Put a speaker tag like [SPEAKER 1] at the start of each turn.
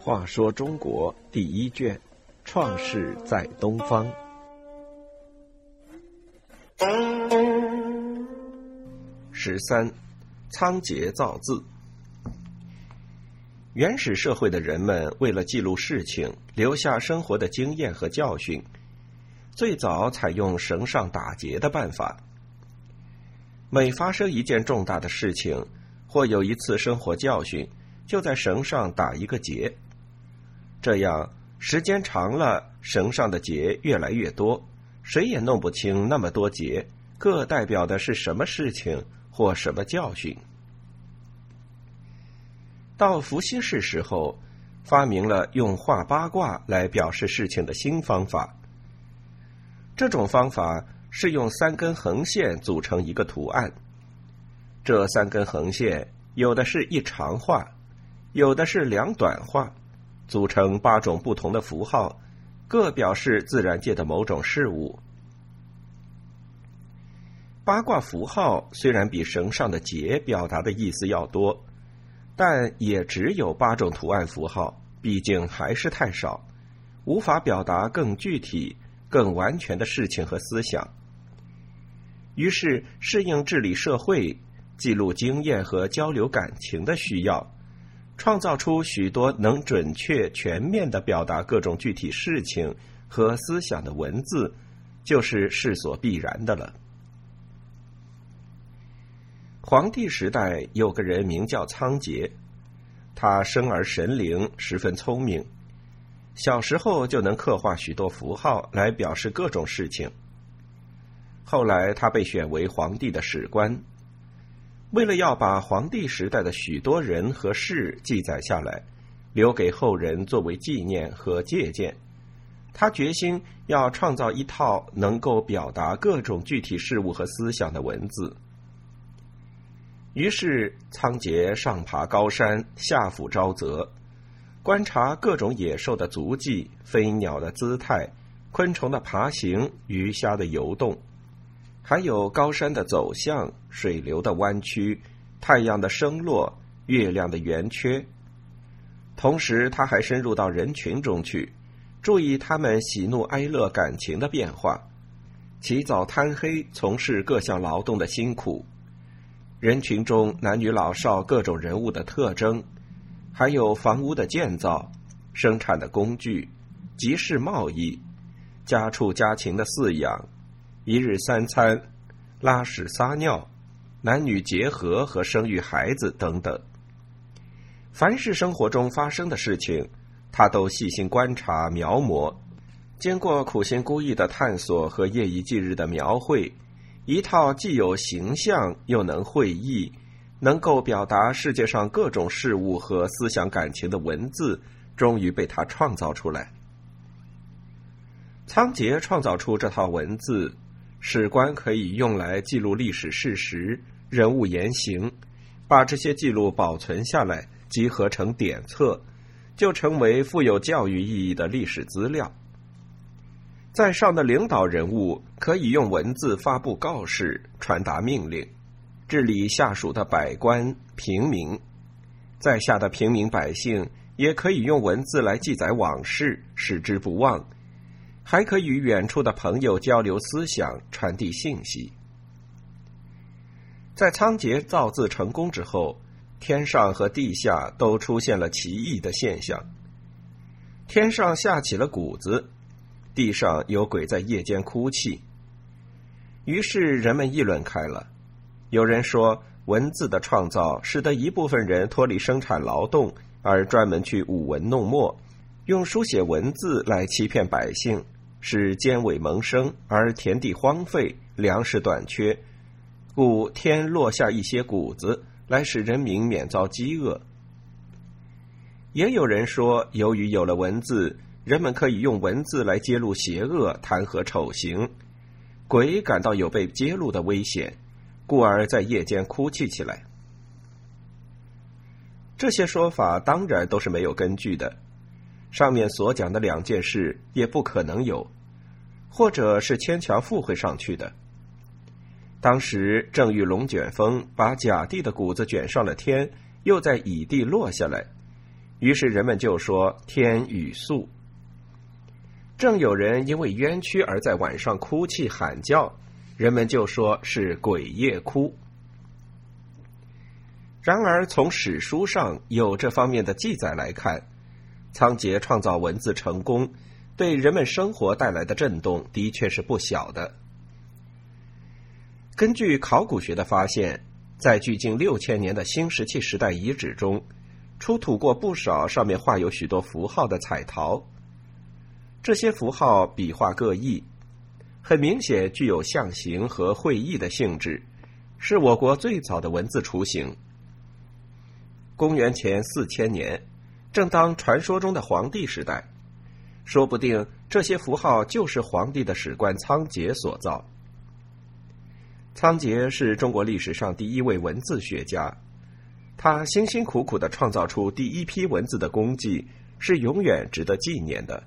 [SPEAKER 1] 话说中国第一卷，《创世在东方》十三，仓颉造字。原始社会的人们为了记录事情，留下生活的经验和教训，最早采用绳上打结的办法。每发生一件重大的事情，或有一次生活教训，就在绳上打一个结。这样时间长了，绳上的结越来越多，谁也弄不清那么多结各代表的是什么事情或什么教训。到伏羲氏时候，发明了用画八卦来表示事情的新方法。这种方法是用三根横线组成一个图案。这三根横线有的是一长画，有的是两短画，组成八种不同的符号，各表示自然界的某种事物。八卦符号虽然比绳上的结表达的意思要多。但也只有八种图案符号，毕竟还是太少，无法表达更具体、更完全的事情和思想。于是，适应治理社会、记录经验和交流感情的需要，创造出许多能准确、全面的表达各种具体事情和思想的文字，就是势所必然的了。黄帝时代有个人名叫仓颉，他生而神灵，十分聪明，小时候就能刻画许多符号来表示各种事情。后来他被选为皇帝的史官，为了要把皇帝时代的许多人和事记载下来，留给后人作为纪念和借鉴，他决心要创造一套能够表达各种具体事物和思想的文字。于是，仓颉上爬高山，下俯沼泽，观察各种野兽的足迹、飞鸟的姿态、昆虫的爬行、鱼虾的游动，还有高山的走向、水流的弯曲、太阳的升落、月亮的圆缺。同时，他还深入到人群中去，注意他们喜怒哀乐感情的变化，起早贪黑从事各项劳动的辛苦。人群中男女老少各种人物的特征，还有房屋的建造、生产的工具、集市贸易、家畜家禽的饲养、一日三餐、拉屎撒尿、男女结合和生育孩子等等。凡是生活中发生的事情，他都细心观察描摹，经过苦心孤诣的探索和夜以继日的描绘。一套既有形象又能会意，能够表达世界上各种事物和思想感情的文字，终于被他创造出来。仓颉创造出这套文字，史官可以用来记录历史事实、人物言行，把这些记录保存下来，集合成典册，就成为富有教育意义的历史资料。在上的领导人物可以用文字发布告示、传达命令，治理下属的百官、平民；在下的平民百姓也可以用文字来记载往事，使之不忘，还可以与远处的朋友交流思想、传递信息。在仓颉造字成功之后，天上和地下都出现了奇异的现象。天上下起了谷子。地上有鬼在夜间哭泣，于是人们议论开了。有人说，文字的创造使得一部分人脱离生产劳动，而专门去舞文弄墨，用书写文字来欺骗百姓，使奸伪萌生，而田地荒废，粮食短缺，故天落下一些谷子来使人民免遭饥饿。也有人说，由于有了文字。人们可以用文字来揭露邪恶、弹劾丑行，鬼感到有被揭露的危险，故而在夜间哭泣起来。这些说法当然都是没有根据的，上面所讲的两件事也不可能有，或者是牵强附会上去的。当时正遇龙卷风把甲地的谷子卷上了天，又在乙地落下来，于是人们就说天雨粟。正有人因为冤屈而在晚上哭泣喊叫，人们就说是鬼夜哭。然而从史书上有这方面的记载来看，仓颉创造文字成功，对人们生活带来的震动的确是不小的。根据考古学的发现，在距今六千年的新石器时代遗址中，出土过不少上面画有许多符号的彩陶。这些符号笔画各异，很明显具有象形和会意的性质，是我国最早的文字雏形。公元前四千年，正当传说中的皇帝时代，说不定这些符号就是皇帝的史官仓颉所造。仓颉是中国历史上第一位文字学家，他辛辛苦苦的创造出第一批文字的功绩，是永远值得纪念的。